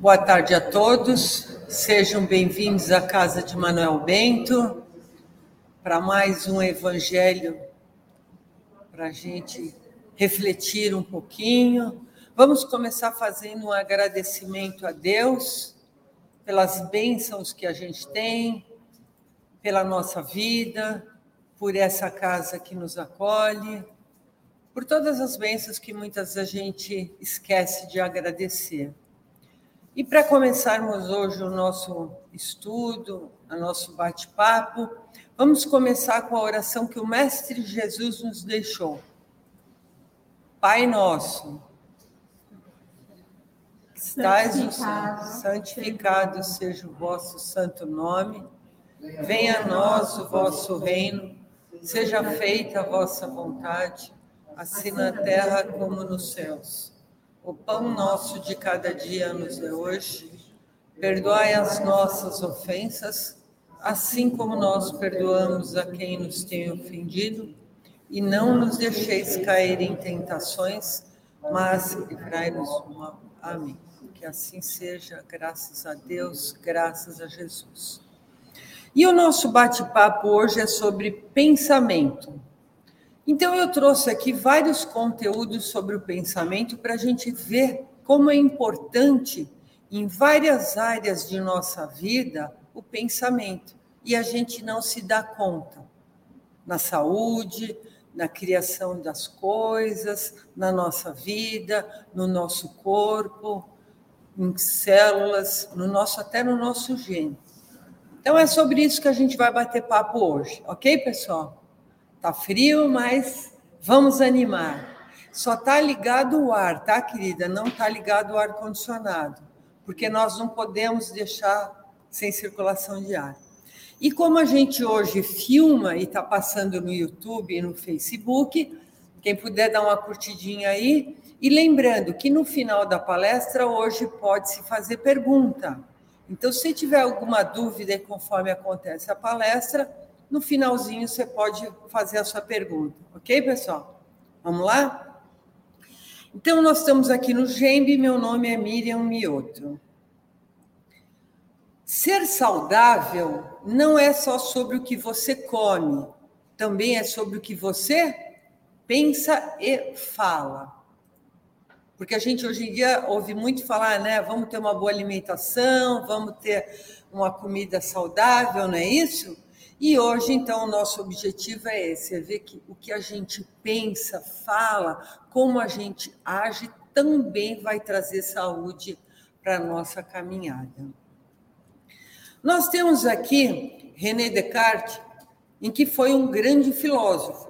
Boa tarde a todos, sejam bem-vindos à Casa de Manuel Bento para mais um Evangelho para a gente refletir um pouquinho. Vamos começar fazendo um agradecimento a Deus pelas bênçãos que a gente tem, pela nossa vida, por essa casa que nos acolhe, por todas as bênçãos que muitas a gente esquece de agradecer. E para começarmos hoje o nosso estudo, o nosso bate-papo, vamos começar com a oração que o Mestre Jesus nos deixou. Pai nosso, estais no céu, santificado seja o vosso santo nome, venha a nós o vosso reino, seja feita a vossa vontade, assim na terra como nos céus. O pão nosso de cada dia nos dê hoje. Perdoai as nossas ofensas, assim como nós perdoamos a quem nos tem ofendido, e não nos deixeis cair em tentações, mas livrai-nos do mal. Amém. Que assim seja, graças a Deus, graças a Jesus. E o nosso bate-papo hoje é sobre pensamento. Então, eu trouxe aqui vários conteúdos sobre o pensamento para a gente ver como é importante em várias áreas de nossa vida o pensamento e a gente não se dá conta. Na saúde, na criação das coisas, na nossa vida, no nosso corpo, em células, no nosso até no nosso gene. Então é sobre isso que a gente vai bater papo hoje, ok, pessoal? Tá frio, mas vamos animar. Só tá ligado o ar, tá, querida? Não tá ligado o ar condicionado, porque nós não podemos deixar sem circulação de ar. E como a gente hoje filma e está passando no YouTube e no Facebook, quem puder dar uma curtidinha aí. E lembrando que no final da palestra, hoje pode-se fazer pergunta. Então, se tiver alguma dúvida conforme acontece a palestra, no finalzinho você pode fazer a sua pergunta, ok, pessoal? Vamos lá? Então, nós estamos aqui no GEMB, meu nome é Miriam Mioto. Ser saudável não é só sobre o que você come, também é sobre o que você pensa e fala. Porque a gente hoje em dia ouve muito falar, né? Vamos ter uma boa alimentação, vamos ter uma comida saudável, não é isso? E hoje, então, o nosso objetivo é esse: é ver que o que a gente pensa, fala, como a gente age, também vai trazer saúde para a nossa caminhada. Nós temos aqui René Descartes, em que foi um grande filósofo,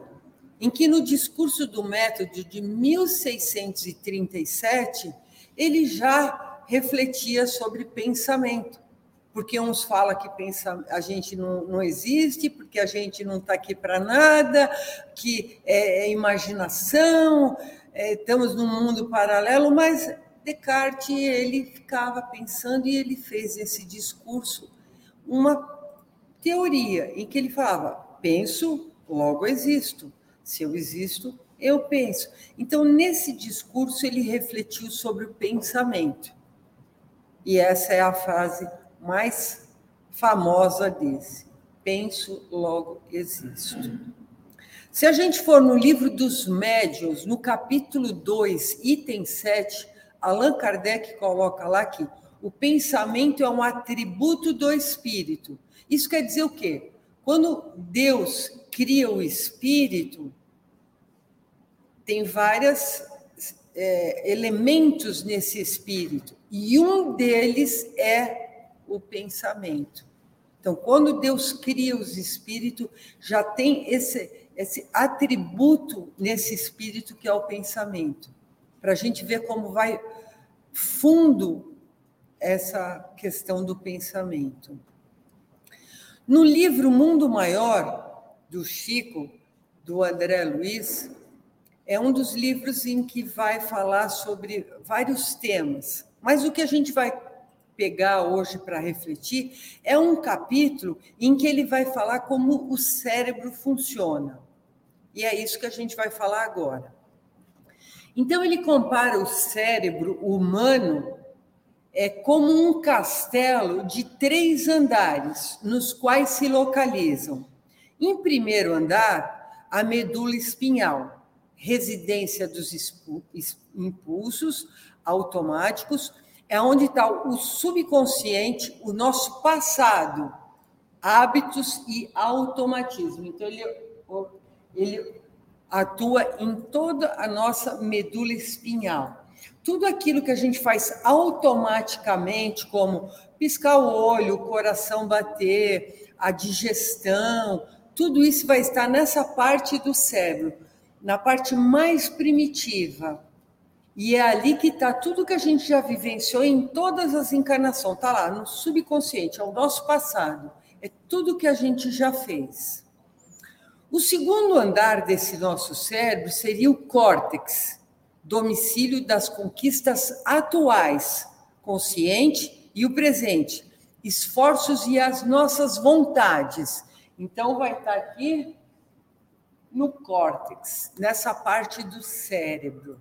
em que no discurso do método de 1637 ele já refletia sobre pensamento porque uns falam que pensa, a gente não, não existe, porque a gente não está aqui para nada, que é, é imaginação, é, estamos num mundo paralelo, mas Descartes ele ficava pensando e ele fez esse discurso uma teoria em que ele falava: penso, logo existo. Se eu existo, eu penso. Então, nesse discurso, ele refletiu sobre o pensamento. E essa é a frase mais famosa desse. Penso, logo existo. Se a gente for no livro dos médiuns, no capítulo 2, item 7, Allan Kardec coloca lá que o pensamento é um atributo do espírito. Isso quer dizer o quê? Quando Deus cria o espírito, tem vários é, elementos nesse espírito, e um deles é o pensamento. Então, quando Deus cria os espíritos, já tem esse, esse atributo nesse espírito que é o pensamento, para a gente ver como vai fundo essa questão do pensamento. No livro Mundo Maior, do Chico, do André Luiz, é um dos livros em que vai falar sobre vários temas. Mas o que a gente vai pegar hoje para refletir, é um capítulo em que ele vai falar como o cérebro funciona. E é isso que a gente vai falar agora. Então, ele compara o cérebro humano é como um castelo de três andares, nos quais se localizam, em primeiro andar, a medula espinhal, residência dos impulsos automáticos, é onde está o subconsciente, o nosso passado, hábitos e automatismo. Então, ele, ele atua em toda a nossa medula espinhal. Tudo aquilo que a gente faz automaticamente, como piscar o olho, o coração bater, a digestão, tudo isso vai estar nessa parte do cérebro, na parte mais primitiva. E é ali que está tudo que a gente já vivenciou em todas as encarnações. Está lá no subconsciente, é o nosso passado. É tudo que a gente já fez. O segundo andar desse nosso cérebro seria o córtex, domicílio das conquistas atuais, consciente e o presente, esforços e as nossas vontades. Então, vai estar aqui no córtex, nessa parte do cérebro.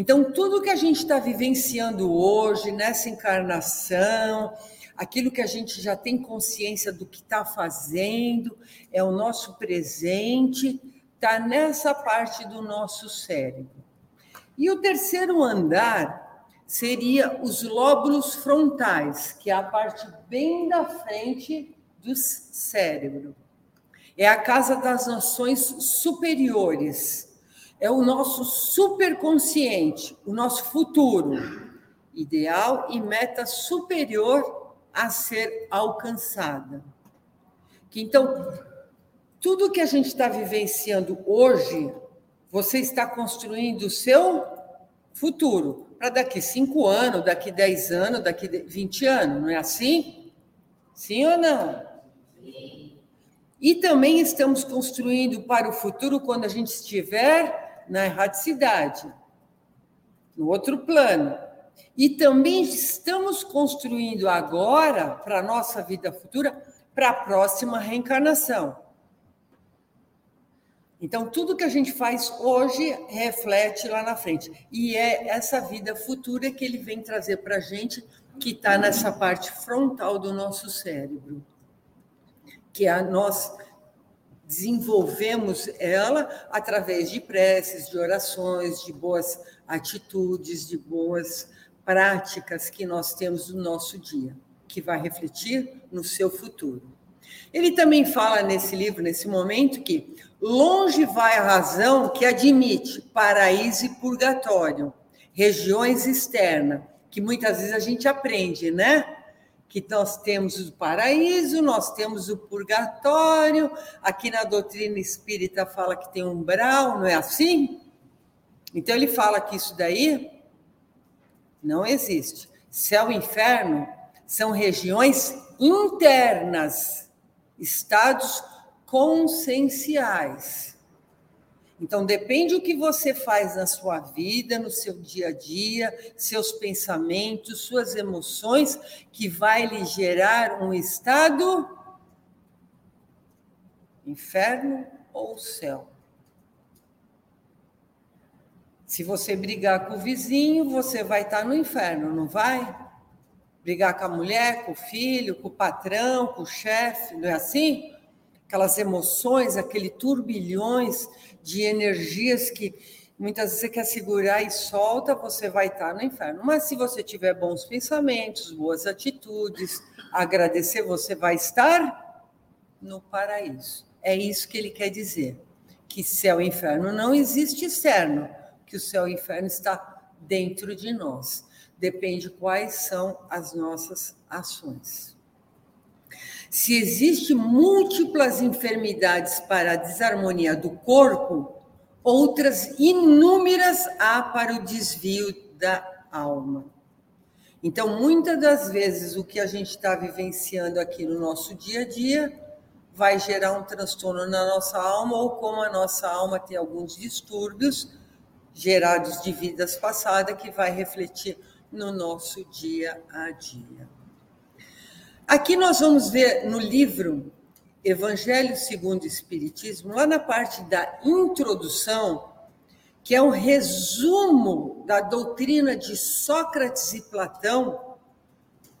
Então, tudo que a gente está vivenciando hoje, nessa encarnação, aquilo que a gente já tem consciência do que está fazendo, é o nosso presente, está nessa parte do nosso cérebro. E o terceiro andar seria os lóbulos frontais, que é a parte bem da frente do cérebro. É a casa das noções superiores. É o nosso superconsciente, o nosso futuro, ideal e meta superior a ser alcançada. Que então, tudo que a gente está vivenciando hoje, você está construindo o seu futuro para daqui cinco anos, daqui dez anos, daqui vinte anos, não é assim? Sim ou não? Sim. E também estamos construindo para o futuro quando a gente estiver na erradicidade, no outro plano. E também estamos construindo agora, para a nossa vida futura, para a próxima reencarnação. Então, tudo que a gente faz hoje reflete lá na frente. E é essa vida futura que ele vem trazer para a gente, que está nessa parte frontal do nosso cérebro. Que a nós desenvolvemos ela através de preces, de orações, de boas atitudes, de boas práticas que nós temos no nosso dia, que vai refletir no seu futuro. Ele também fala nesse livro, nesse momento, que longe vai a razão que admite paraíso e purgatório, regiões externas, que muitas vezes a gente aprende, né? Que nós temos o paraíso, nós temos o purgatório, aqui na doutrina espírita fala que tem umbral, não é assim? Então ele fala que isso daí não existe. Céu e inferno são regiões internas, estados conscienciais. Então, depende do que você faz na sua vida, no seu dia a dia, seus pensamentos, suas emoções, que vai lhe gerar um estado inferno ou céu. Se você brigar com o vizinho, você vai estar no inferno, não vai? Brigar com a mulher, com o filho, com o patrão, com o chefe, não é assim? Aquelas emoções, aquele turbilhões de energias que muitas vezes você quer segurar e solta, você vai estar no inferno. Mas se você tiver bons pensamentos, boas atitudes, agradecer, você vai estar no paraíso. É isso que ele quer dizer. Que céu e inferno não existe externo que o céu e inferno está dentro de nós. Depende quais são as nossas ações. Se existem múltiplas enfermidades para a desarmonia do corpo, outras inúmeras há para o desvio da alma. Então, muitas das vezes, o que a gente está vivenciando aqui no nosso dia a dia vai gerar um transtorno na nossa alma, ou como a nossa alma tem alguns distúrbios, gerados de vidas passadas que vai refletir no nosso dia a dia. Aqui nós vamos ver no livro Evangelho segundo o Espiritismo, lá na parte da introdução, que é um resumo da doutrina de Sócrates e Platão,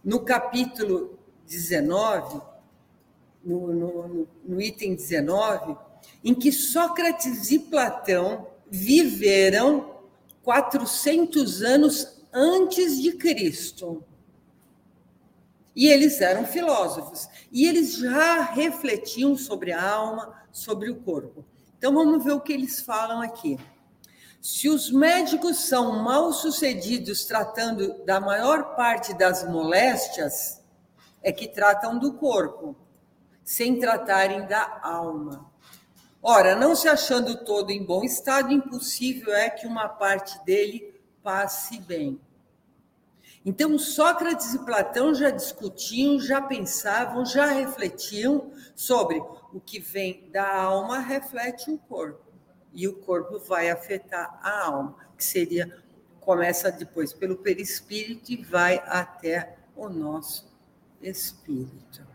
no capítulo 19, no, no, no item 19, em que Sócrates e Platão viveram 400 anos antes de Cristo. E eles eram filósofos. E eles já refletiam sobre a alma, sobre o corpo. Então vamos ver o que eles falam aqui. Se os médicos são mal sucedidos tratando da maior parte das moléstias, é que tratam do corpo, sem tratarem da alma. Ora, não se achando todo em bom estado, impossível é que uma parte dele passe bem. Então, Sócrates e Platão já discutiam, já pensavam, já refletiam sobre o que vem da alma reflete o corpo. E o corpo vai afetar a alma, que seria começa depois pelo perispírito e vai até o nosso espírito.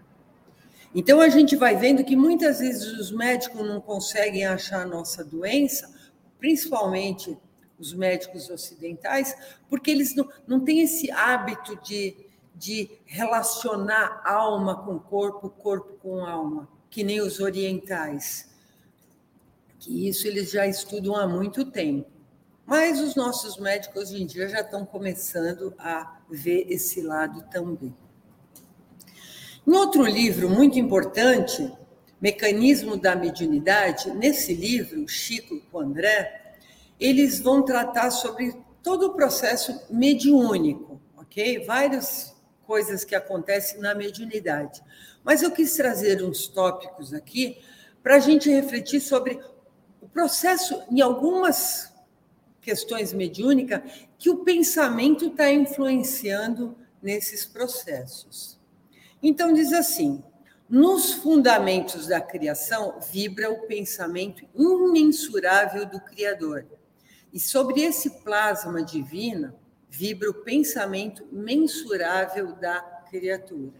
Então a gente vai vendo que muitas vezes os médicos não conseguem achar a nossa doença, principalmente os médicos ocidentais, porque eles não, não têm esse hábito de, de relacionar alma com corpo, corpo com alma, que nem os orientais. Que isso eles já estudam há muito tempo. Mas os nossos médicos hoje em dia já estão começando a ver esse lado também. Em outro livro muito importante, Mecanismo da Mediunidade, nesse livro, Chico com André, eles vão tratar sobre todo o processo mediúnico, ok? Várias coisas que acontecem na mediunidade. Mas eu quis trazer uns tópicos aqui para a gente refletir sobre o processo, em algumas questões mediúnicas, que o pensamento está influenciando nesses processos. Então, diz assim: nos fundamentos da criação vibra o pensamento imensurável do Criador e sobre esse plasma divino vibra o pensamento mensurável da criatura.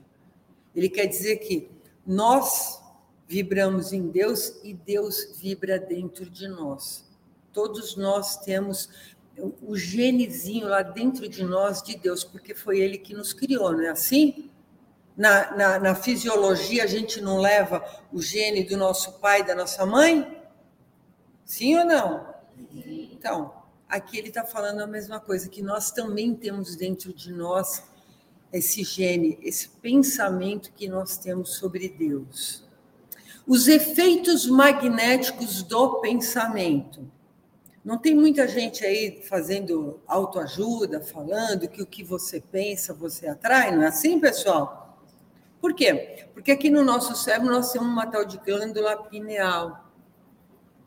Ele quer dizer que nós vibramos em Deus e Deus vibra dentro de nós. Todos nós temos o genezinho lá dentro de nós de Deus, porque foi Ele que nos criou, não é assim? Na, na, na fisiologia, a gente não leva o gene do nosso pai, da nossa mãe? Sim ou não? Então, aqui ele está falando a mesma coisa, que nós também temos dentro de nós esse gene, esse pensamento que nós temos sobre Deus. Os efeitos magnéticos do pensamento. Não tem muita gente aí fazendo autoajuda, falando que o que você pensa você atrai, não é assim, pessoal? Por quê? Porque aqui no nosso cérebro nós temos uma tal de glândula pineal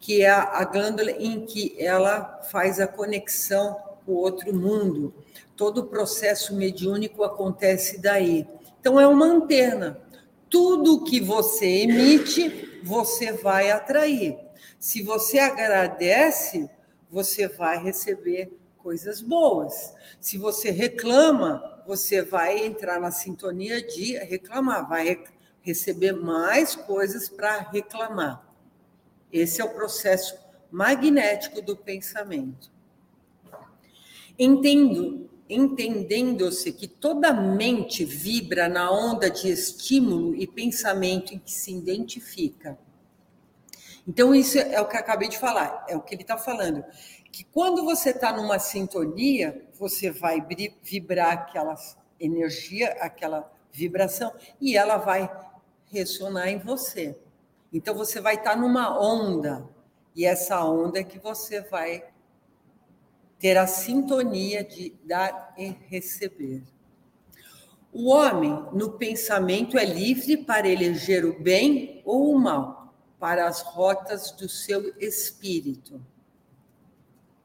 que é a glândula em que ela faz a conexão com o outro mundo. Todo o processo mediúnico acontece daí. Então, é uma antena. Tudo que você emite, você vai atrair. Se você agradece, você vai receber coisas boas. Se você reclama, você vai entrar na sintonia de reclamar, vai receber mais coisas para reclamar. Esse é o processo magnético do pensamento. Entendo, entendendo-se que toda mente vibra na onda de estímulo e pensamento em que se identifica. Então, isso é o que eu acabei de falar, é o que ele está falando. Que quando você está numa sintonia, você vai vibrar aquela energia, aquela vibração, e ela vai ressonar em você. Então você vai estar numa onda, e essa onda é que você vai ter a sintonia de dar e receber. O homem, no pensamento, é livre para eleger o bem ou o mal, para as rotas do seu espírito.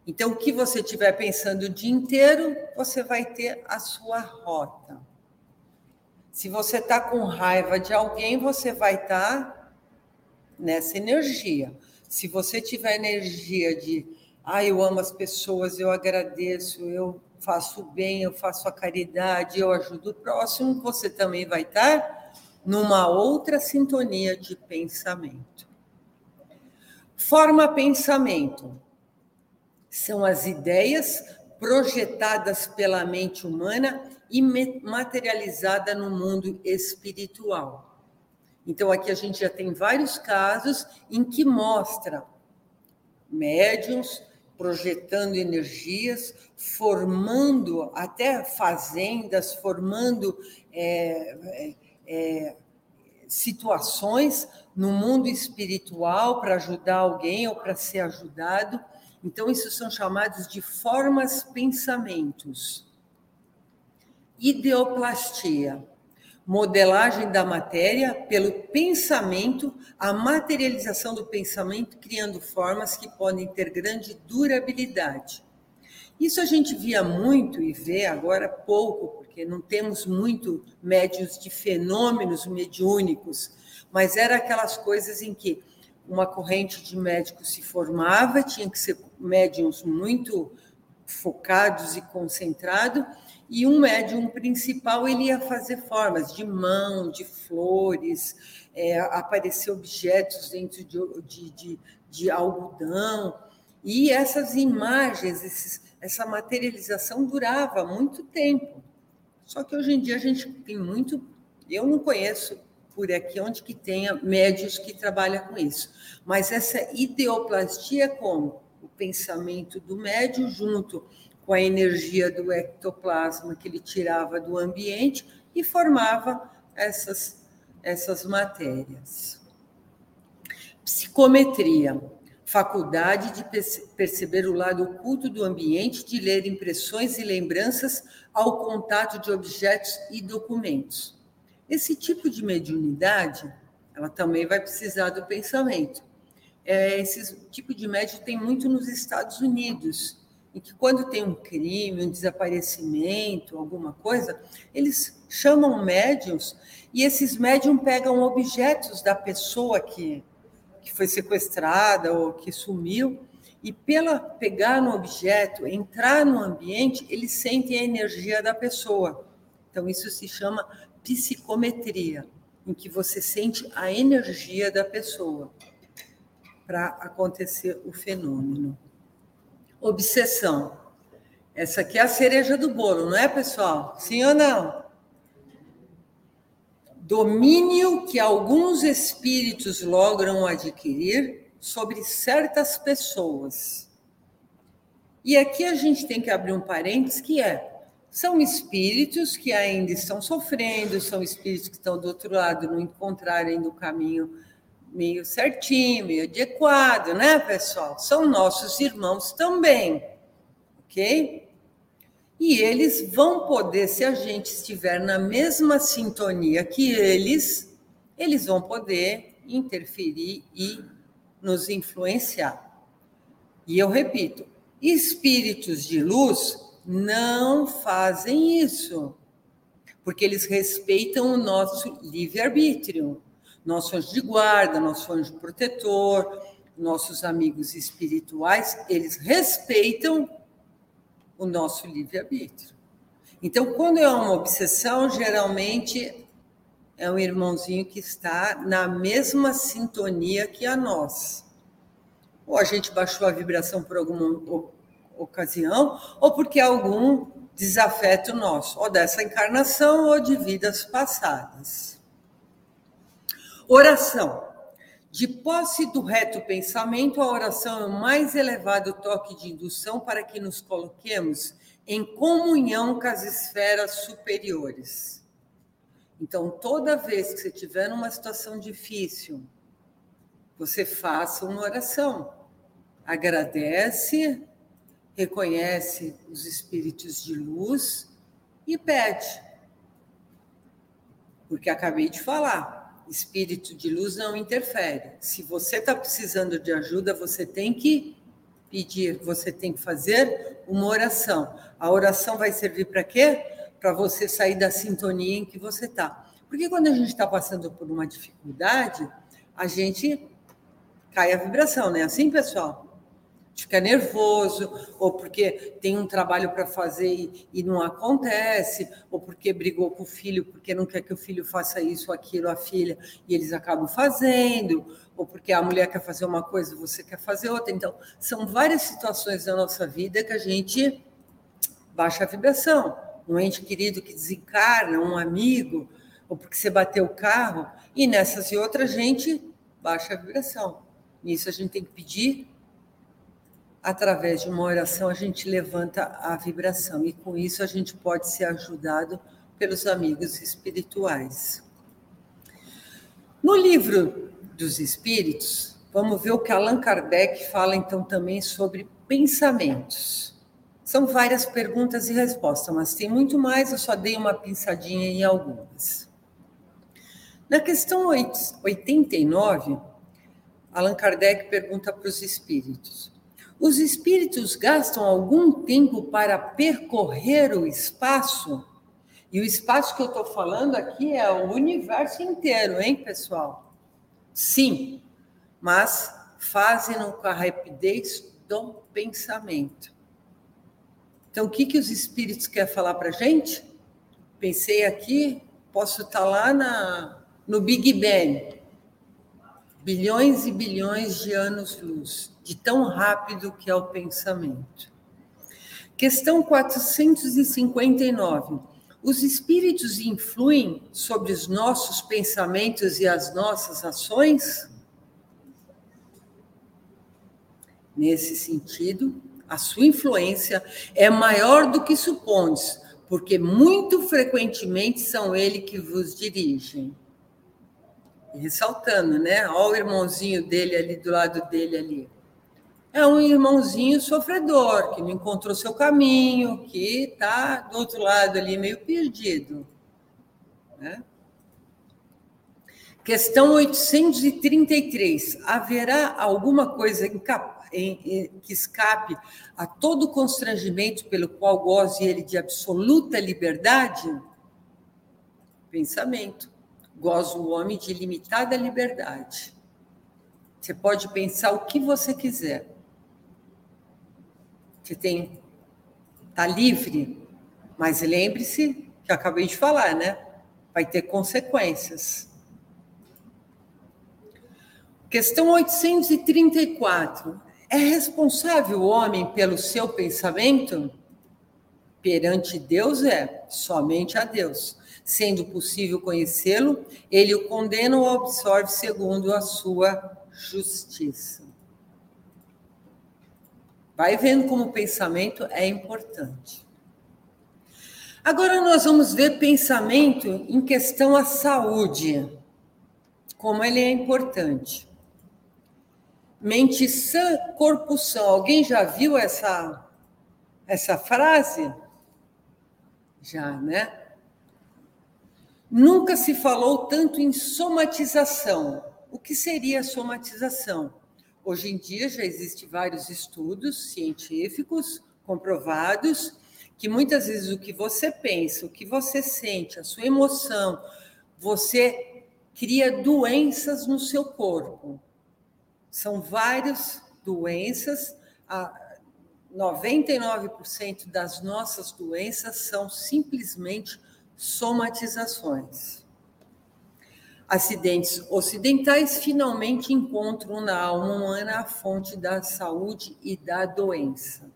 Então, o que você estiver pensando o dia inteiro, você vai ter a sua rota. Se você está com raiva de alguém, você vai estar tá nessa energia. Se você tiver energia de, ah, eu amo as pessoas, eu agradeço, eu faço bem, eu faço a caridade, eu ajudo o próximo, você também vai estar numa outra sintonia de pensamento. Forma pensamento são as ideias projetadas pela mente humana e materializada no mundo espiritual. Então, aqui a gente já tem vários casos em que mostra médiums projetando energias, formando até fazendas, formando é, é, é situações no mundo espiritual para ajudar alguém ou para ser ajudado. Então, isso são chamados de formas pensamentos. Ideoplastia, modelagem da matéria pelo pensamento, a materialização do pensamento, criando formas que podem ter grande durabilidade. Isso a gente via muito e vê agora pouco, porque não temos muito médios de fenômenos mediúnicos, mas era aquelas coisas em que uma corrente de médicos se formava, tinha que ser médiums muito focados e concentrados, e um médium principal ele ia fazer formas de mão, de flores, é, aparecer objetos dentro de, de, de, de algodão, e essas imagens, esses, essa materialização durava muito tempo. Só que hoje em dia a gente tem muito, eu não conheço por aqui onde que tenha médios que trabalham com isso. Mas essa ideoplastia como o pensamento do médio junto com a energia do ectoplasma que ele tirava do ambiente e formava essas, essas matérias. Psicometria, faculdade de perceber o lado oculto do ambiente, de ler impressões e lembranças ao contato de objetos e documentos. Esse tipo de mediunidade, ela também vai precisar do pensamento. É, esse tipo de médium tem muito nos Estados Unidos, em que quando tem um crime, um desaparecimento, alguma coisa, eles chamam médiums e esses médiums pegam objetos da pessoa que, que foi sequestrada ou que sumiu e pela pegar no objeto, entrar no ambiente, eles sentem a energia da pessoa. Então isso se chama psicometria, em que você sente a energia da pessoa para acontecer o fenômeno. Obsessão. Essa aqui é a cereja do bolo, não é, pessoal? Sim ou não? Domínio que alguns espíritos logram adquirir sobre certas pessoas. E aqui a gente tem que abrir um parênteses que é são espíritos que ainda estão sofrendo, são espíritos que estão do outro lado, não encontrarem no caminho meio certinho, meio adequado, né, pessoal? São nossos irmãos também, ok? E eles vão poder, se a gente estiver na mesma sintonia que eles, eles vão poder interferir e nos influenciar. E eu repito, espíritos de luz não fazem isso, porque eles respeitam o nosso livre-arbítrio, nosso anjo de guarda, nosso anjo protetor, nossos amigos espirituais, eles respeitam o nosso livre-arbítrio. Então, quando é uma obsessão, geralmente é um irmãozinho que está na mesma sintonia que a nós. Ou a gente baixou a vibração por alguma ocasião, ou porque algum desafeto nosso, ou dessa encarnação ou de vidas passadas. Oração. De posse do reto pensamento, a oração é o mais elevado toque de indução para que nos coloquemos em comunhão com as esferas superiores. Então, toda vez que você tiver numa situação difícil, você faça uma oração. Agradece reconhece os espíritos de luz e pede. Porque acabei de falar, espírito de luz não interfere. Se você está precisando de ajuda, você tem que pedir, você tem que fazer uma oração. A oração vai servir para quê? Para você sair da sintonia em que você está. Porque quando a gente está passando por uma dificuldade, a gente cai a vibração, não é assim, pessoal? Fica nervoso, ou porque tem um trabalho para fazer e, e, não acontece, ou porque brigou com o filho, porque não quer que o filho faça isso, aquilo, a filha, e eles acabam fazendo, ou porque a mulher quer fazer uma coisa, você quer fazer outra. Então, são várias situações da nossa vida que a gente baixa a vibração. Um ente querido que desencarna, um amigo, ou porque você bateu o carro, e nessas e outras, gente, baixa a vibração. Nisso a gente tem que pedir, através de uma oração, a gente levanta a vibração, e com isso a gente pode ser ajudado pelos amigos espirituais. No livro dos Espíritos, vamos ver o que Allan Kardec fala então também sobre pensamentos. São várias perguntas e respostas, mas tem muito mais, eu só dei uma pinçadinha em algumas. Na questão 89, Allan Kardec pergunta para os espíritos: Os espíritos gastam algum tempo para percorrer o espaço? E o espaço que eu estou falando aqui é o universo inteiro, hein, pessoal? Sim, mas fazem-no com a rapidez do pensamento. Então, o que, que os espíritos querem falar para a gente? Pensei aqui, posso estar tá lá na, no Big Bang, bilhões e bilhões de anos-luz, de tão rápido que é o pensamento. Questão 459. Os espíritos influem sobre os nossos pensamentos e as nossas ações? Nesse sentido, a sua influência é maior do que supondes, porque muito frequentemente são ele que vos dirigem. ressaltando, né? Olha o irmãozinho dele ali do lado dele ali. É um irmãozinho sofredor, que não encontrou seu caminho, que está do outro lado ali meio perdido. Né? Questão 833. Haverá alguma coisa que escape a todo constrangimento pelo qual goze ele de absoluta liberdade? Pensamento. Goza o homem de limitada liberdade. Você pode pensar o que você quiser. Você tem tá livre, mas lembre-se que eu acabei de falar, né? Vai ter consequências. Questão 834. É responsável o homem pelo seu pensamento? Perante Deus é, somente a Deus. Sendo possível conhecê-lo, ele o condena ou absorve segundo a sua justiça. Vai vendo como o pensamento é importante. Agora nós vamos ver pensamento em questão à saúde, como ele é importante. Mente sã, corpo sã. Alguém já viu essa, essa frase? Já, né? Nunca se falou tanto em somatização. O que seria somatização? Hoje em dia já existem vários estudos científicos comprovados que muitas vezes o que você pensa, o que você sente, a sua emoção, você cria doenças no seu corpo. São várias doenças, 99% das nossas doenças são simplesmente somatizações. Acidentes ocidentais finalmente encontram na alma humana a fonte da saúde e da doença.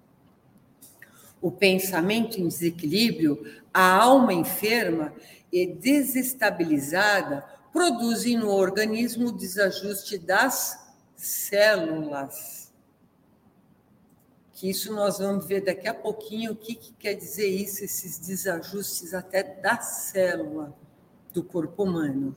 O pensamento em desequilíbrio, a alma enferma e desestabilizada produzem no organismo o desajuste das células. Que isso nós vamos ver daqui a pouquinho o que, que quer dizer isso, esses desajustes até da célula do corpo humano.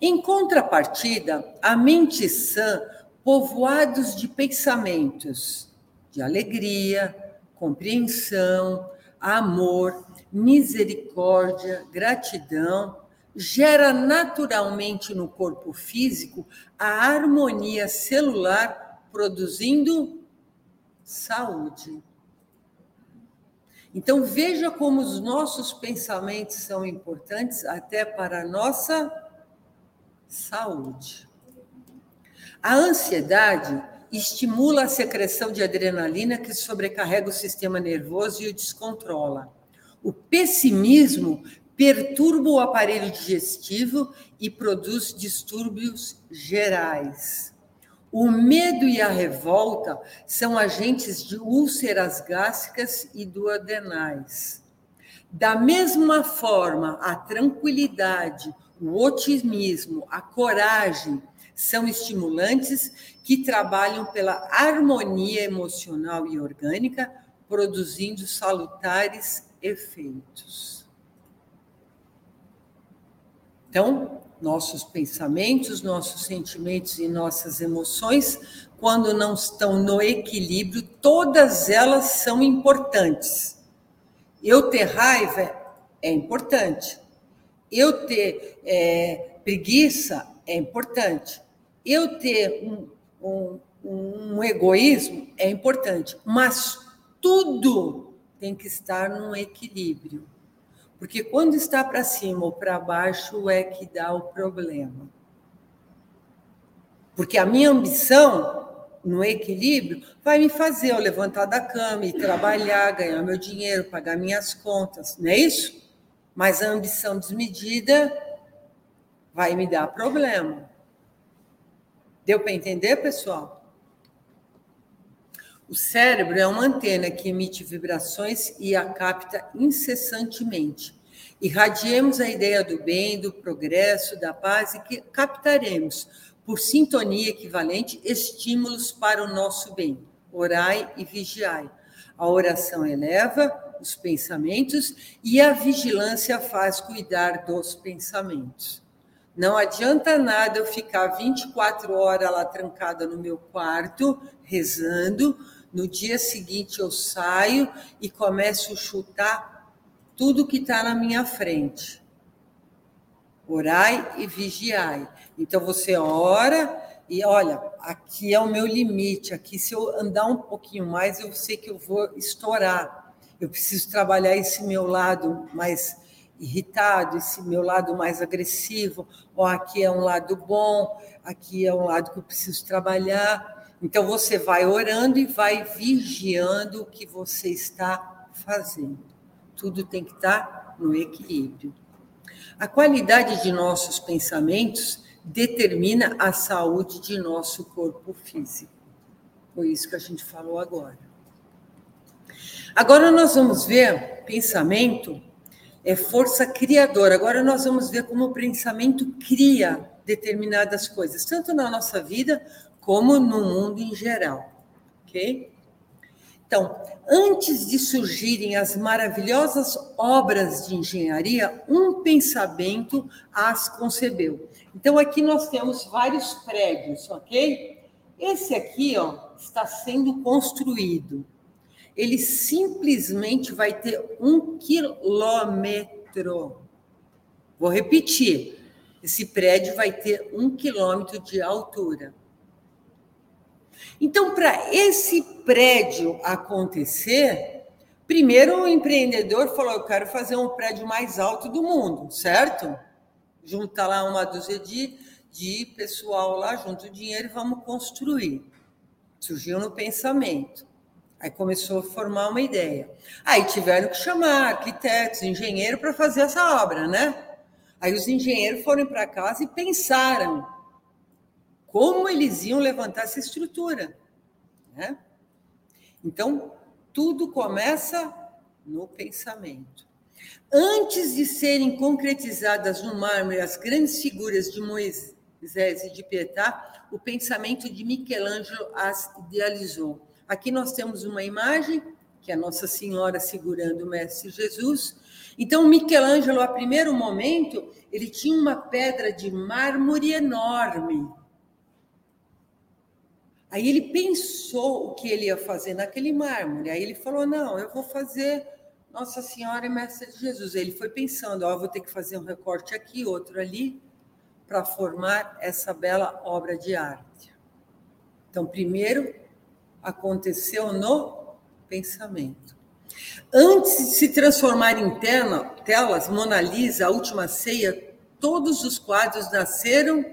Em contrapartida, a mente sã, povoados de pensamentos de alegria, compreensão, amor, misericórdia, gratidão, gera naturalmente no corpo físico a harmonia celular, produzindo saúde. Então, veja como os nossos pensamentos são importantes até para a nossa saúde. A ansiedade estimula a secreção de adrenalina que sobrecarrega o sistema nervoso e o descontrola. O pessimismo perturba o aparelho digestivo e produz distúrbios gerais. O medo e a revolta são agentes de úlceras gástricas e duodenais. Da mesma forma, a tranquilidade, o otimismo, a coragem são estimulantes que trabalham pela harmonia emocional e orgânica, produzindo salutares efeitos. Então, nossos pensamentos, nossos sentimentos e nossas emoções, quando não estão no equilíbrio, todas elas são importantes. Eu ter raiva é importante. Eu ter é, preguiça é importante. Eu ter um, um, um egoísmo é importante. Mas tudo tem que estar num equilíbrio. Porque quando está para cima ou para baixo é que dá o problema. Porque a minha ambição no equilíbrio vai me fazer eu levantar da cama e trabalhar, ganhar meu dinheiro, pagar minhas contas, não é isso? Mas a ambição desmedida vai me dar problema. Deu para entender, pessoal? O cérebro é uma antena que emite vibrações e a capta incessantemente. Irradiemos a ideia do bem, do progresso, da paz e que captaremos, por sintonia equivalente, estímulos para o nosso bem. Orai e vigiai. A oração eleva os pensamentos e a vigilância faz cuidar dos pensamentos. Não adianta nada eu ficar 24 horas lá trancada no meu quarto, rezando. No dia seguinte eu saio e começo a chutar tudo que está na minha frente. Orai e vigiai. Então você ora e olha, aqui é o meu limite. Aqui, se eu andar um pouquinho mais, eu sei que eu vou estourar. Eu preciso trabalhar esse meu lado mais irritado, esse meu lado mais agressivo, ou aqui é um lado bom, aqui é um lado que eu preciso trabalhar. Então você vai orando e vai vigiando o que você está fazendo. Tudo tem que estar no equilíbrio. A qualidade de nossos pensamentos determina a saúde de nosso corpo físico. Foi isso que a gente falou agora. Agora nós vamos ver pensamento é força criadora. Agora nós vamos ver como o pensamento cria determinadas coisas, tanto na nossa vida como no mundo em geral. Ok? Então, antes de surgirem as maravilhosas obras de engenharia, um pensamento as concebeu. Então, aqui nós temos vários prédios, ok? Esse aqui, ó, está sendo construído ele simplesmente vai ter um quilômetro. Vou repetir: esse prédio vai ter um quilômetro de altura. Então, para esse prédio acontecer, primeiro o empreendedor falou: Eu quero fazer um prédio mais alto do mundo, certo? Junta lá uma dúzia de, de pessoal lá, junto o dinheiro e vamos construir. Surgiu no pensamento. Aí começou a formar uma ideia. Aí tiveram que chamar arquitetos, engenheiros para fazer essa obra, né? Aí os engenheiros foram para casa e pensaram como eles iam levantar essa estrutura, né? Então, tudo começa no pensamento. Antes de serem concretizadas no mármore as grandes figuras de Moisés e de Pietá, o pensamento de Michelangelo as idealizou. Aqui nós temos uma imagem, que é Nossa Senhora segurando o Mestre Jesus. Então, Michelangelo, a primeiro momento, ele tinha uma pedra de mármore enorme. Aí ele pensou o que ele ia fazer naquele mármore. Aí ele falou: Não, eu vou fazer Nossa Senhora e Mestre de Jesus. Aí ele foi pensando: Ó, vou ter que fazer um recorte aqui, outro ali, para formar essa bela obra de arte. Então, primeiro aconteceu no pensamento. Antes de se transformar em telas, Mona Lisa, a última ceia, todos os quadros nasceram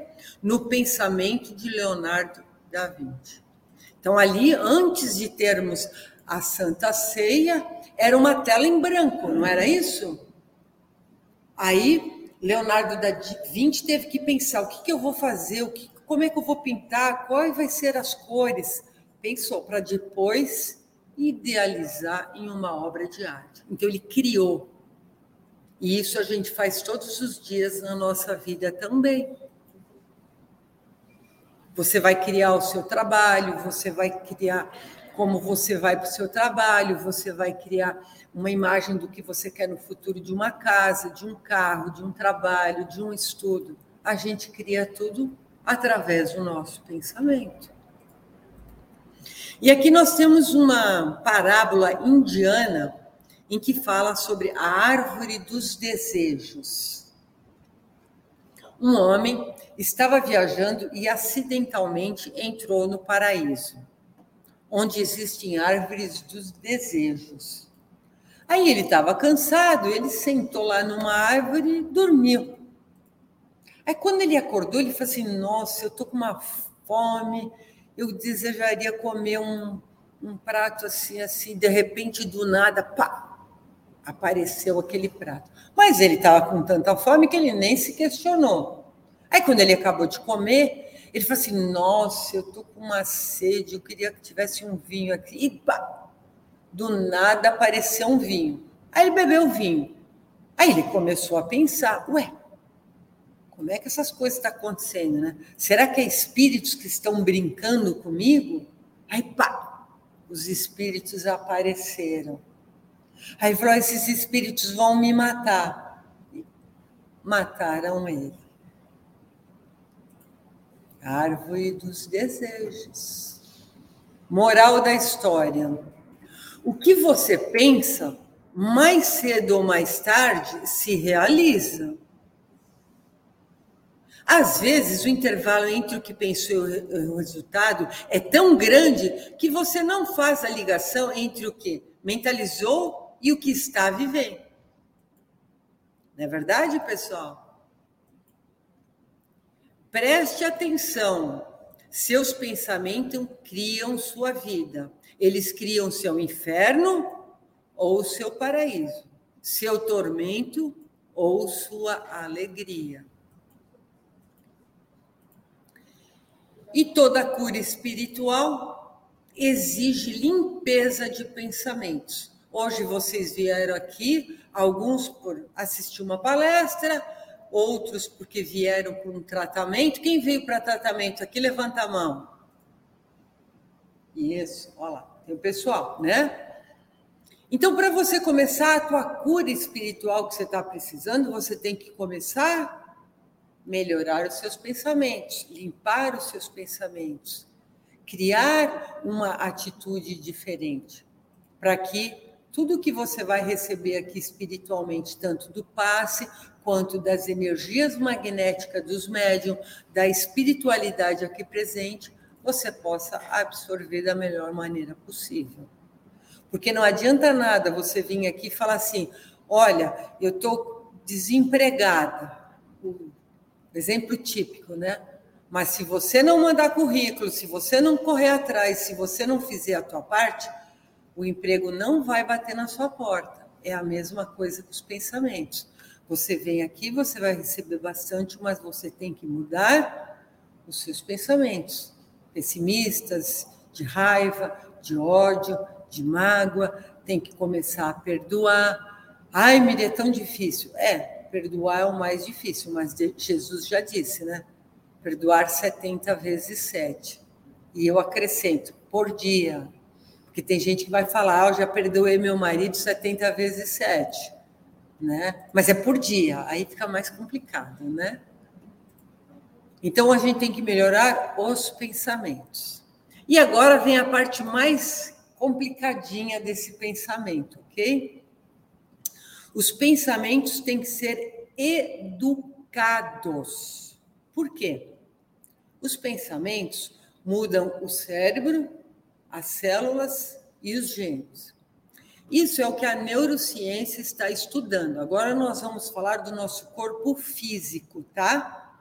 no pensamento de Leonardo da Vinci. Então, ali, antes de termos a Santa Ceia, era uma tela em branco, não era isso? Aí, Leonardo da Vinci teve que pensar: o que, que eu vou fazer? O que, como é que eu vou pintar? Quais vai ser as cores? Pensou para depois idealizar em uma obra de arte. Então ele criou. E isso a gente faz todos os dias na nossa vida também. Você vai criar o seu trabalho, você vai criar como você vai para o seu trabalho, você vai criar uma imagem do que você quer no futuro de uma casa, de um carro, de um trabalho, de um estudo. A gente cria tudo através do nosso pensamento. E aqui nós temos uma parábola indiana em que fala sobre a árvore dos desejos. Um homem estava viajando e acidentalmente entrou no paraíso, onde existem árvores dos desejos. Aí ele estava cansado, ele sentou lá numa árvore e dormiu. Aí quando ele acordou, ele falou assim: Nossa, eu estou com uma fome, eu desejaria comer um, um prato assim, assim, de repente, do nada, pá, apareceu aquele prato. Mas ele estava com tanta fome que ele nem se questionou. Aí, quando ele acabou de comer, ele falou assim: Nossa, eu estou com uma sede, eu queria que tivesse um vinho aqui. E pá, do nada apareceu um vinho. Aí ele bebeu o vinho. Aí ele começou a pensar: Ué, como é que essas coisas estão acontecendo, né? Será que é espíritos que estão brincando comigo? Aí pá, os espíritos apareceram. Aí falou: esses espíritos vão me matar. Mataram ele árvore dos desejos. Moral da história: o que você pensa, mais cedo ou mais tarde, se realiza. Às vezes, o intervalo entre o que pensou e o resultado é tão grande que você não faz a ligação entre o que mentalizou e o que está vivendo. Não é verdade, pessoal? Preste atenção. Seus pensamentos criam sua vida. Eles criam seu inferno ou seu paraíso, seu tormento ou sua alegria. E toda cura espiritual exige limpeza de pensamentos. Hoje vocês vieram aqui, alguns por assistir uma palestra, outros porque vieram por um tratamento. Quem veio para tratamento aqui, levanta a mão. Isso, olha lá, tem o pessoal, né? Então, para você começar a tua cura espiritual que você está precisando, você tem que começar a melhorar os seus pensamentos, limpar os seus pensamentos, criar uma atitude diferente, para que tudo que você vai receber aqui espiritualmente, tanto do passe quanto das energias magnéticas dos médiums, da espiritualidade aqui presente, você possa absorver da melhor maneira possível. Porque não adianta nada você vir aqui e falar assim: olha, eu estou desempregada. Exemplo típico, né? Mas se você não mandar currículo, se você não correr atrás, se você não fizer a tua parte, o emprego não vai bater na sua porta. É a mesma coisa com os pensamentos. Você vem aqui, você vai receber bastante, mas você tem que mudar os seus pensamentos pessimistas, de raiva, de ódio, de mágoa. Tem que começar a perdoar. Ai, me é tão difícil. É, perdoar é o mais difícil, mas Jesus já disse, né? Perdoar 70 vezes 7. E eu acrescento, por dia. Porque tem gente que vai falar, ah, eu já perdoei meu marido 70 vezes 7 né? Mas é por dia, aí fica mais complicado, né? Então a gente tem que melhorar os pensamentos. E agora vem a parte mais complicadinha desse pensamento, ok? Os pensamentos têm que ser educados. Por quê? Os pensamentos mudam o cérebro, as células e os genes. Isso é o que a neurociência está estudando. Agora nós vamos falar do nosso corpo físico, tá?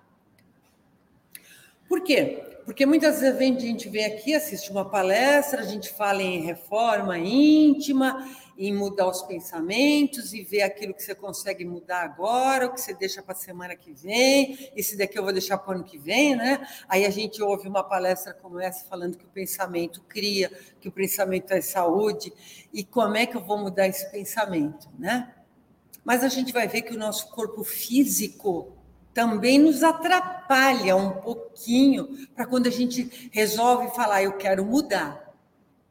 Por quê? Porque muitas vezes a gente vem aqui, assiste uma palestra, a gente fala em reforma íntima, em mudar os pensamentos e ver aquilo que você consegue mudar agora, o que você deixa para a semana que vem, esse daqui eu vou deixar para o ano que vem, né? Aí a gente ouve uma palestra como essa falando que o pensamento cria, que o pensamento é saúde, e como é que eu vou mudar esse pensamento, né? Mas a gente vai ver que o nosso corpo físico também nos atrapalha um pouquinho para quando a gente resolve falar, eu quero mudar.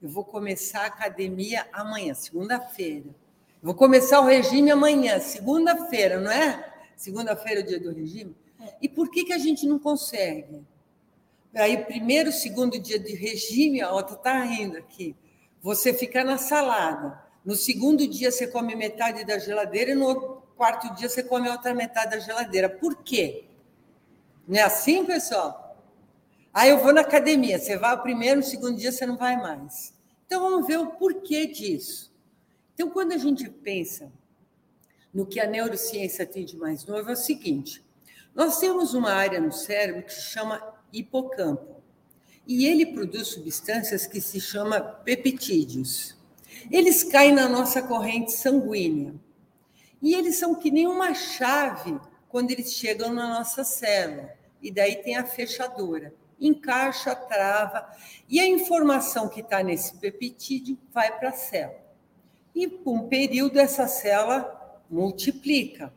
Eu vou começar a academia amanhã, segunda-feira. Vou começar o regime amanhã, segunda-feira, não é? Segunda-feira é o dia do regime. E por que, que a gente não consegue? Aí, primeiro, segundo dia de regime, a outra está rindo aqui. Você fica na salada. No segundo dia, você come metade da geladeira e no quarto dia você come a outra metade da geladeira. Por quê? Não é assim, pessoal? Aí eu vou na academia, você vai o primeiro, no segundo dia você não vai mais. Então vamos ver o porquê disso. Então, quando a gente pensa no que a neurociência tem de mais novo, é o seguinte: nós temos uma área no cérebro que se chama hipocampo. E ele produz substâncias que se chama peptídeos. Eles caem na nossa corrente sanguínea. E eles são que nem uma chave quando eles chegam na nossa célula. E daí tem a fechadura. Encaixa, trava, e a informação que está nesse peptídeo vai para a célula. E por um período essa célula multiplica.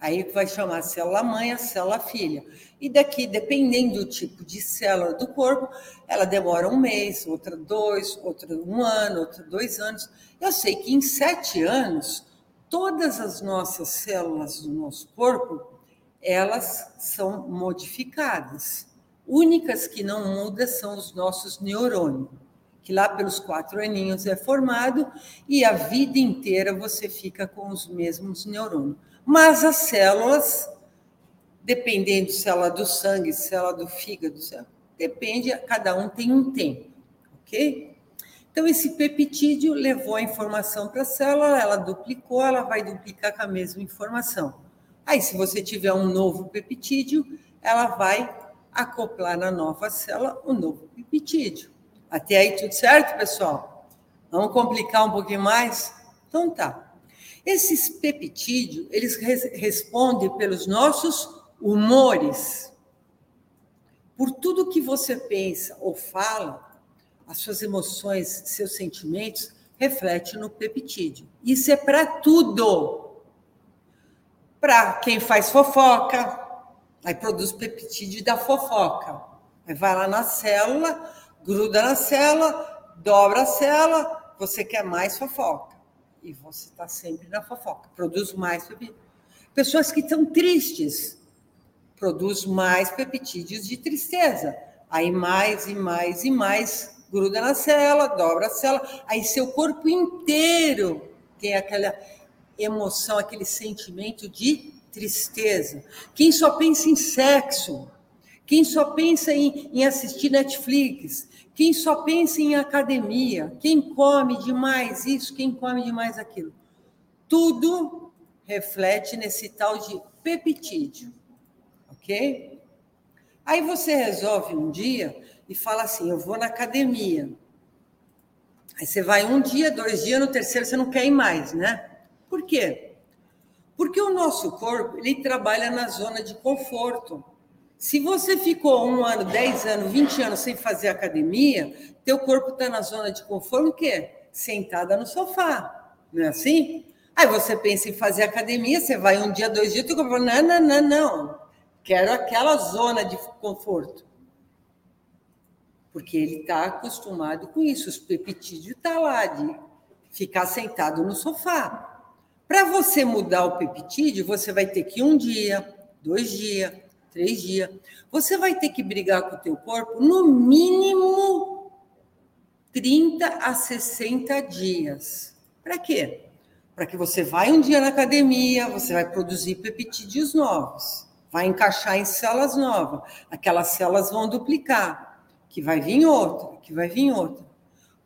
Aí vai chamar a célula mãe, a célula filha. E daqui, dependendo do tipo de célula do corpo, ela demora um mês, outra dois, outra um ano, outra dois anos. Eu sei que em sete anos todas as nossas células do nosso corpo, elas são modificadas. Únicas que não mudam são os nossos neurônios, que lá pelos quatro aninhos é formado e a vida inteira você fica com os mesmos neurônios. Mas as células, dependendo célula do sangue, célula do fígado, depende, cada um tem um tempo, ok? Então, esse peptídeo levou a informação para a célula, ela duplicou, ela vai duplicar com a mesma informação. Aí, se você tiver um novo peptídeo, ela vai acoplar na nova célula o novo peptídeo. Até aí, tudo certo, pessoal? Vamos complicar um pouquinho mais? Então, tá. Esses peptídeos, eles respondem pelos nossos humores. Por tudo que você pensa ou fala, as suas emoções, seus sentimentos, reflete no peptídeo. Isso é para tudo. Para quem faz fofoca, aí produz peptídeo da fofoca. Aí vai lá na célula, gruda na célula, dobra a célula, você quer mais fofoca. E você está sempre na fofoca, produz mais peptídeo. Pessoas que estão tristes, produz mais peptídeos de tristeza. Aí mais e mais e mais gruda na célula, dobra a célula, aí seu corpo inteiro tem aquela emoção, aquele sentimento de tristeza. Quem só pensa em sexo, quem só pensa em, em assistir Netflix, quem só pensa em academia, quem come demais isso, quem come demais aquilo. Tudo reflete nesse tal de peptídeo, ok? Aí você resolve um dia e fala assim: eu vou na academia. Aí você vai um dia, dois dias, no terceiro você não quer ir mais, né? Por quê? Porque o nosso corpo ele trabalha na zona de conforto. Se você ficou um ano, dez anos, vinte anos sem fazer academia, teu corpo está na zona de conforto o quê? Sentada no sofá, não é assim? Aí você pensa em fazer academia, você vai um dia, dois dias, teu corpo fala, não, não, não, não. Quero aquela zona de conforto porque ele está acostumado com isso. Os peptídeos está lá de ficar sentado no sofá. Para você mudar o peptídeo, você vai ter que um dia, dois dias, três dias. Você vai ter que brigar com o teu corpo no mínimo 30 a 60 dias. Para quê? Para que você vai um dia na academia, você vai produzir peptídeos novos, vai encaixar em células novas. Aquelas células vão duplicar que vai vir outra, que vai vir outra.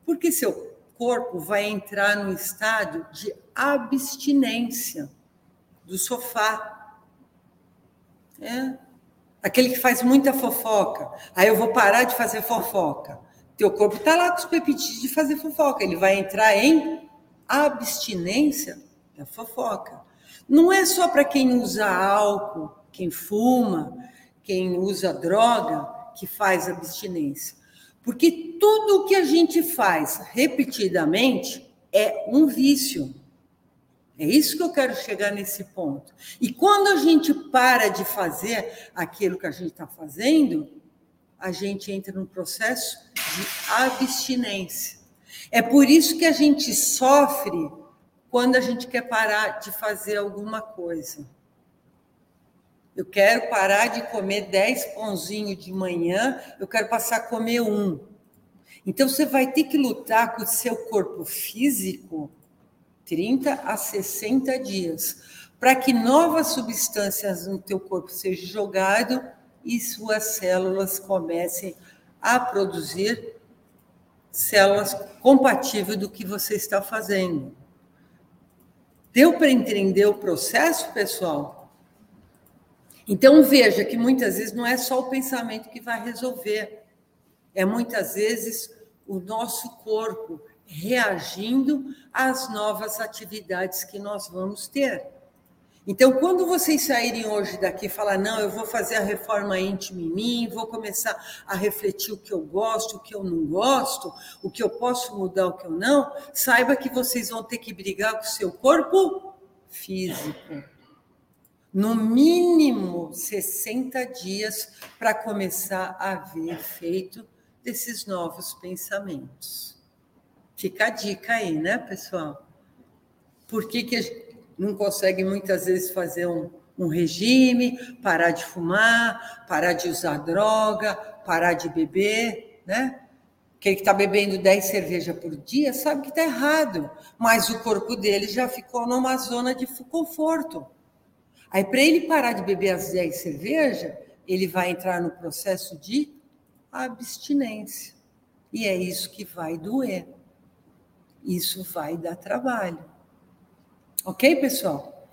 Porque seu corpo vai entrar no estado de abstinência do sofá. É. aquele que faz muita fofoca. Aí eu vou parar de fazer fofoca. Teu corpo está lá com os peptídeos de fazer fofoca. Ele vai entrar em abstinência da fofoca. Não é só para quem usa álcool, quem fuma, quem usa droga, que faz abstinência. Porque tudo o que a gente faz repetidamente é um vício. É isso que eu quero chegar nesse ponto. E quando a gente para de fazer aquilo que a gente está fazendo, a gente entra num processo de abstinência. É por isso que a gente sofre quando a gente quer parar de fazer alguma coisa. Eu quero parar de comer 10 pãozinhos de manhã, eu quero passar a comer um. Então você vai ter que lutar com o seu corpo físico 30 a 60 dias, para que novas substâncias no teu corpo sejam jogadas e suas células comecem a produzir células compatíveis do que você está fazendo. Deu para entender o processo, pessoal? Então veja que muitas vezes não é só o pensamento que vai resolver, é muitas vezes o nosso corpo reagindo às novas atividades que nós vamos ter. Então, quando vocês saírem hoje daqui e falar, não, eu vou fazer a reforma íntima em mim, vou começar a refletir o que eu gosto, o que eu não gosto, o que eu posso mudar, o que eu não, saiba que vocês vão ter que brigar com o seu corpo físico. No mínimo 60 dias para começar a ver efeito desses novos pensamentos. Fica a dica aí, né, pessoal? Por que, que não consegue muitas vezes fazer um, um regime, parar de fumar, parar de usar droga, parar de beber, né? Quem está bebendo 10 cervejas por dia sabe que está errado, mas o corpo dele já ficou numa zona de conforto. Aí, para ele parar de beber as 10 cervejas, ele vai entrar no processo de abstinência. E é isso que vai doer isso vai dar trabalho. Ok, pessoal?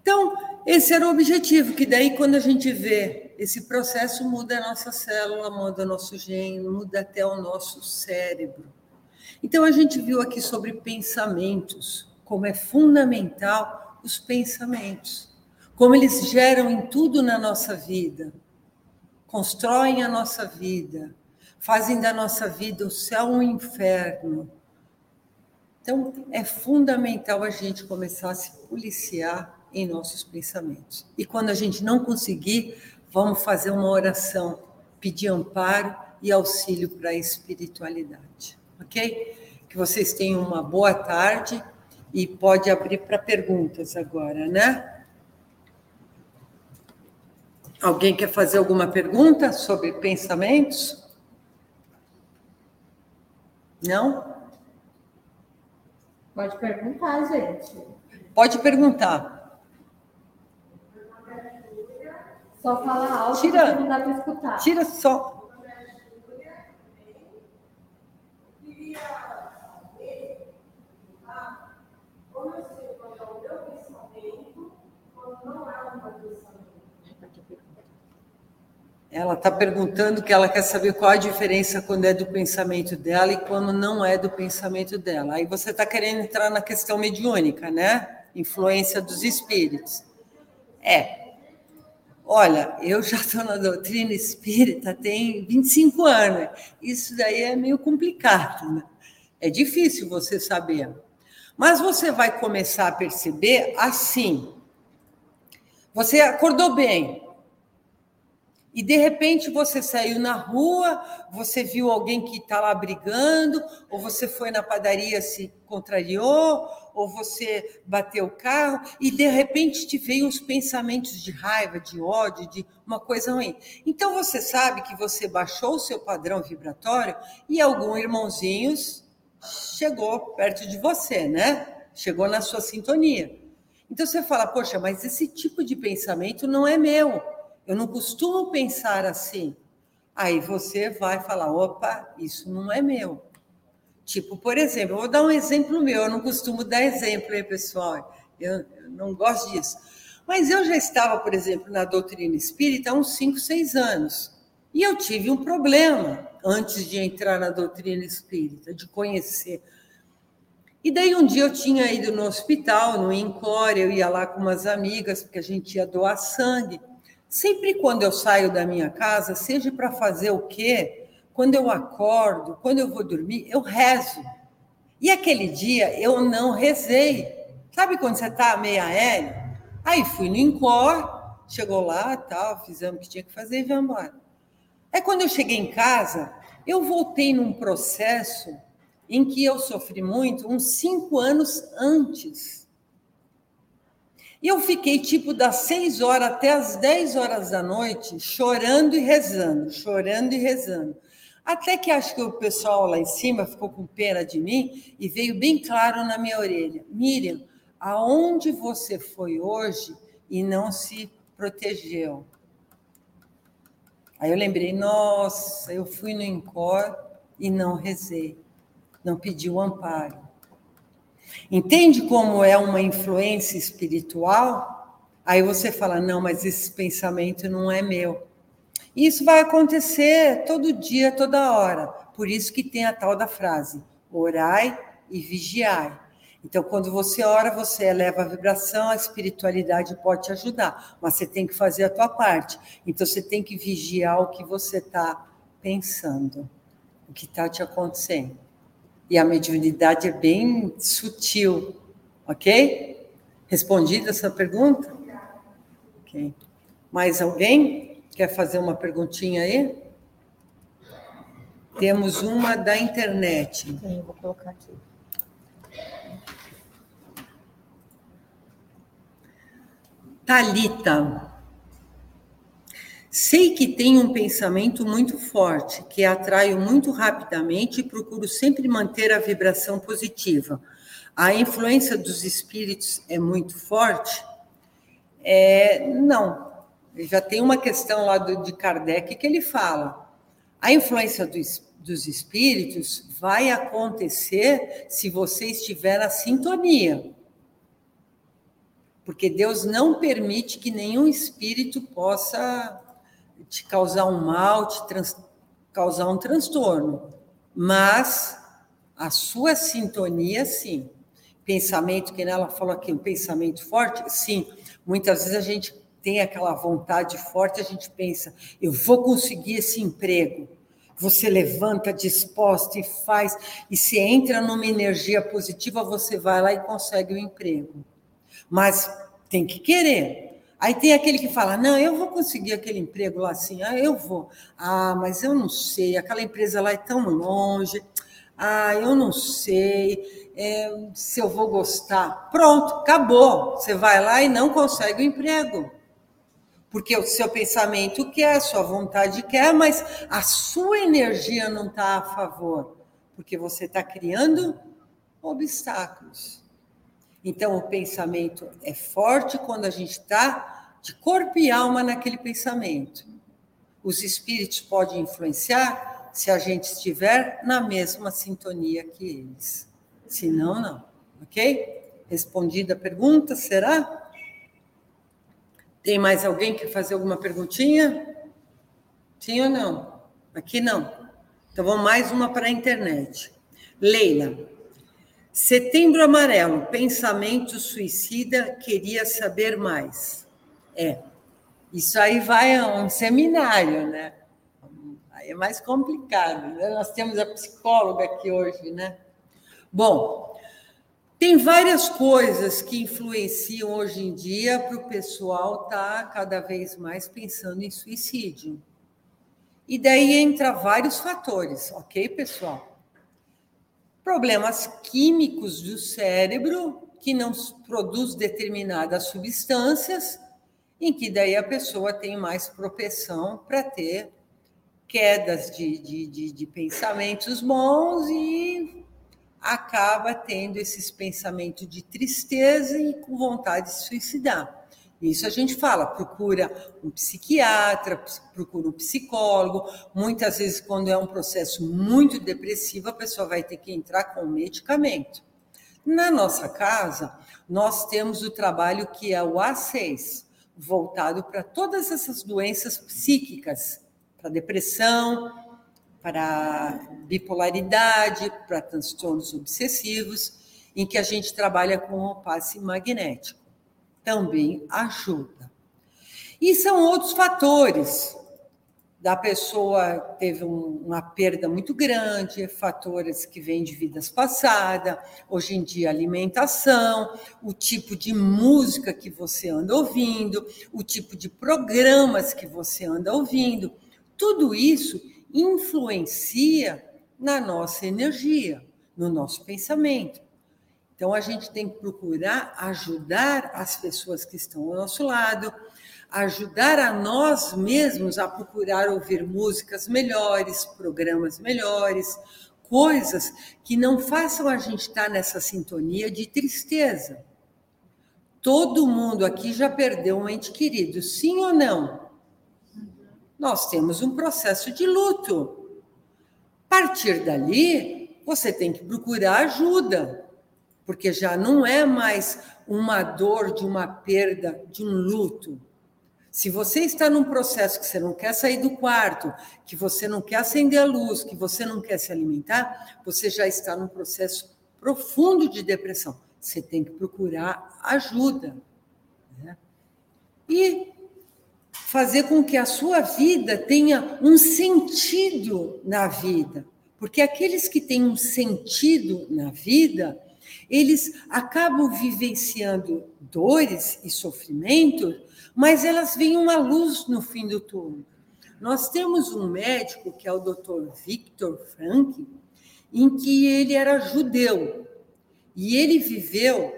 Então, esse era o objetivo, que daí quando a gente vê esse processo, muda a nossa célula, muda o nosso gene, muda até o nosso cérebro. Então, a gente viu aqui sobre pensamentos, como é fundamental os pensamentos, como eles geram em tudo na nossa vida, constroem a nossa vida, fazem da nossa vida o céu um inferno então, é fundamental a gente começar a se policiar em nossos pensamentos. E quando a gente não conseguir, vamos fazer uma oração, pedir amparo e auxílio para a espiritualidade. Ok? Que vocês tenham uma boa tarde e pode abrir para perguntas agora, né? Alguém quer fazer alguma pergunta sobre pensamentos? Não? Pode perguntar, gente. Pode perguntar. Só fala alto tira, não dá para escutar. Tira só. Ela está perguntando que ela quer saber qual a diferença quando é do pensamento dela e quando não é do pensamento dela. Aí você está querendo entrar na questão mediúnica, né? Influência dos espíritos. É. Olha, eu já estou na doutrina espírita tem 25 anos. Isso daí é meio complicado, né? É difícil você saber. Mas você vai começar a perceber assim. Você acordou bem, e de repente você saiu na rua, você viu alguém que está lá brigando, ou você foi na padaria se contrariou, ou você bateu o carro, e de repente te veio uns pensamentos de raiva, de ódio, de uma coisa ruim. Então você sabe que você baixou o seu padrão vibratório e algum irmãozinhos chegou perto de você, né? Chegou na sua sintonia. Então você fala, poxa, mas esse tipo de pensamento não é meu. Eu não costumo pensar assim. Aí você vai falar: opa, isso não é meu. Tipo, por exemplo, eu vou dar um exemplo meu, eu não costumo dar exemplo aí, pessoal, eu, eu não gosto disso. Mas eu já estava, por exemplo, na doutrina espírita há uns 5, 6 anos. E eu tive um problema antes de entrar na doutrina espírita, de conhecer. E daí um dia eu tinha ido no hospital, no INCOR, eu ia lá com umas amigas, porque a gente ia doar sangue. Sempre quando eu saio da minha casa, seja para fazer o quê, quando eu acordo, quando eu vou dormir, eu rezo. E aquele dia eu não rezei. Sabe quando você está meio aéreo? Aí fui no INCOR, chegou lá, tal, fizemos o que tinha que fazer e vamos embora. É quando eu cheguei em casa, eu voltei num processo em que eu sofri muito uns cinco anos antes. E eu fiquei tipo das seis horas até as dez horas da noite chorando e rezando, chorando e rezando. Até que acho que o pessoal lá em cima ficou com pena de mim e veio bem claro na minha orelha: Miriam, aonde você foi hoje e não se protegeu? Aí eu lembrei, nossa, eu fui no Incor e não rezei, não pedi o amparo. Entende como é uma influência espiritual? Aí você fala, não, mas esse pensamento não é meu. Isso vai acontecer todo dia, toda hora. Por isso que tem a tal da frase: orai e vigiai. Então, quando você ora, você eleva a vibração, a espiritualidade pode te ajudar, mas você tem que fazer a tua parte. Então, você tem que vigiar o que você está pensando, o que está te acontecendo. E a mediunidade é bem sutil, ok? Respondida essa pergunta? Ok. Mais alguém quer fazer uma perguntinha aí? Temos uma da internet. Sim, vou colocar aqui. Talita. Sei que tenho um pensamento muito forte, que atraio muito rapidamente e procuro sempre manter a vibração positiva. A influência dos espíritos é muito forte? É, não. Já tem uma questão lá do, de Kardec que ele fala. A influência do, dos espíritos vai acontecer se você estiver na sintonia porque Deus não permite que nenhum espírito possa te causar um mal, te trans, causar um transtorno, mas a sua sintonia, sim. Pensamento, que ela falou aqui, um pensamento forte, sim. Muitas vezes a gente tem aquela vontade forte, a gente pensa, eu vou conseguir esse emprego. Você levanta disposta e faz, e se entra numa energia positiva, você vai lá e consegue o emprego mas tem que querer. Aí tem aquele que fala: não, eu vou conseguir aquele emprego lá assim, ah, eu vou. Ah, mas eu não sei, aquela empresa lá é tão longe. Ah, eu não sei é, se eu vou gostar. Pronto, acabou. Você vai lá e não consegue o emprego. Porque o seu pensamento quer, a sua vontade quer, mas a sua energia não está a favor. Porque você está criando obstáculos. Então, o pensamento é forte quando a gente está de corpo e alma naquele pensamento. Os espíritos podem influenciar se a gente estiver na mesma sintonia que eles. Se não, não. Ok? Respondida a pergunta, será? Tem mais alguém que quer fazer alguma perguntinha? Sim ou não? Aqui não. Então, vamos mais uma para a internet. Leila, Setembro Amarelo, pensamento suicida, queria saber mais. É, isso aí vai a um seminário, né? Aí é mais complicado. Né? Nós temos a psicóloga aqui hoje, né? Bom, tem várias coisas que influenciam hoje em dia para o pessoal estar tá cada vez mais pensando em suicídio. E daí entra vários fatores, ok, pessoal? Problemas químicos do cérebro que não produz determinadas substâncias, em que daí a pessoa tem mais propensão para ter quedas de, de, de, de pensamentos bons e acaba tendo esses pensamentos de tristeza e com vontade de suicidar. Isso a gente fala, procura um psiquiatra, procura um psicólogo. Muitas vezes, quando é um processo muito depressivo, a pessoa vai ter que entrar com medicamento. Na nossa casa, nós temos o trabalho que é o A6, voltado para todas essas doenças psíquicas, para depressão, para bipolaridade, para transtornos obsessivos, em que a gente trabalha com o passe magnético. Também ajuda. E são outros fatores. Da pessoa teve um, uma perda muito grande, fatores que vêm de vidas passadas, hoje em dia alimentação, o tipo de música que você anda ouvindo, o tipo de programas que você anda ouvindo, tudo isso influencia na nossa energia, no nosso pensamento. Então, a gente tem que procurar ajudar as pessoas que estão ao nosso lado, ajudar a nós mesmos a procurar ouvir músicas melhores, programas melhores, coisas que não façam a gente estar nessa sintonia de tristeza. Todo mundo aqui já perdeu um ente querido, sim ou não? Nós temos um processo de luto. A partir dali, você tem que procurar ajuda porque já não é mais uma dor de uma perda, de um luto. Se você está num processo que você não quer sair do quarto, que você não quer acender a luz, que você não quer se alimentar, você já está num processo profundo de depressão. Você tem que procurar ajuda. Né? E fazer com que a sua vida tenha um sentido na vida. Porque aqueles que têm um sentido na vida, eles acabam vivenciando dores e sofrimento, mas elas veem uma luz no fim do túnel. Nós temos um médico, que é o Dr. Victor Frank, em que ele era judeu e ele viveu,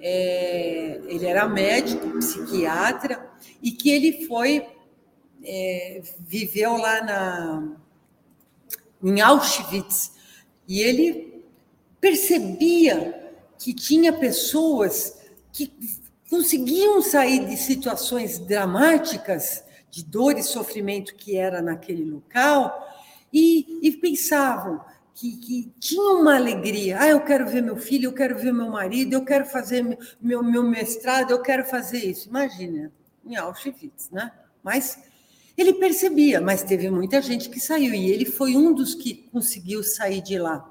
é, ele era médico, psiquiatra, e que ele foi, é, viveu lá na, em Auschwitz, e ele percebia que tinha pessoas que conseguiam sair de situações dramáticas, de dor e sofrimento que era naquele local, e, e pensavam que, que tinham uma alegria. Ah, eu quero ver meu filho, eu quero ver meu marido, eu quero fazer meu, meu mestrado, eu quero fazer isso. Imagina, em Auschwitz, né? Mas ele percebia, mas teve muita gente que saiu, e ele foi um dos que conseguiu sair de lá.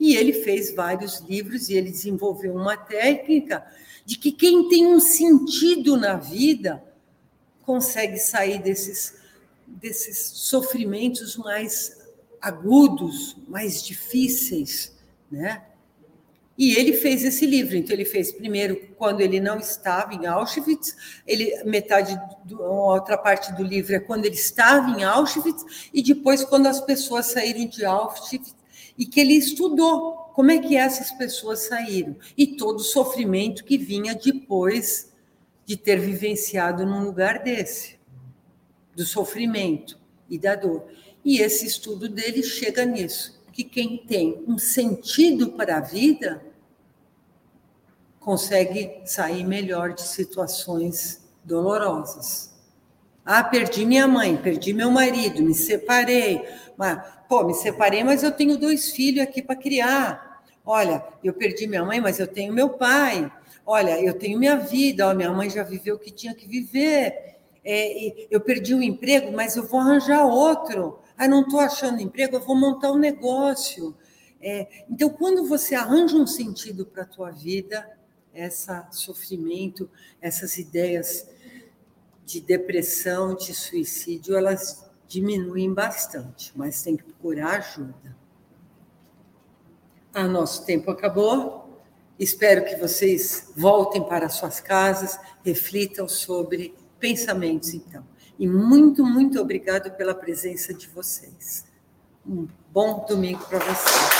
E ele fez vários livros e ele desenvolveu uma técnica de que quem tem um sentido na vida consegue sair desses, desses sofrimentos mais agudos, mais difíceis, né? E ele fez esse livro. Então ele fez primeiro quando ele não estava em Auschwitz, ele metade do, outra parte do livro é quando ele estava em Auschwitz e depois quando as pessoas saíram de Auschwitz e que ele estudou como é que essas pessoas saíram e todo o sofrimento que vinha depois de ter vivenciado num lugar desse, do sofrimento e da dor. E esse estudo dele chega nisso, que quem tem um sentido para a vida consegue sair melhor de situações dolorosas. Ah, perdi minha mãe, perdi meu marido, me separei. Mas, pô, me separei, mas eu tenho dois filhos aqui para criar. Olha, eu perdi minha mãe, mas eu tenho meu pai. Olha, eu tenho minha vida. Ó, minha mãe já viveu o que tinha que viver. É, eu perdi o emprego, mas eu vou arranjar outro. Ah, não estou achando emprego, eu vou montar um negócio. É, então, quando você arranja um sentido para a tua vida, esse sofrimento, essas ideias de depressão, de suicídio, elas diminuem bastante, mas tem que procurar ajuda. Ah, nosso tempo acabou. Espero que vocês voltem para suas casas, reflitam sobre pensamentos, então. E muito, muito obrigado pela presença de vocês. Um bom domingo para vocês.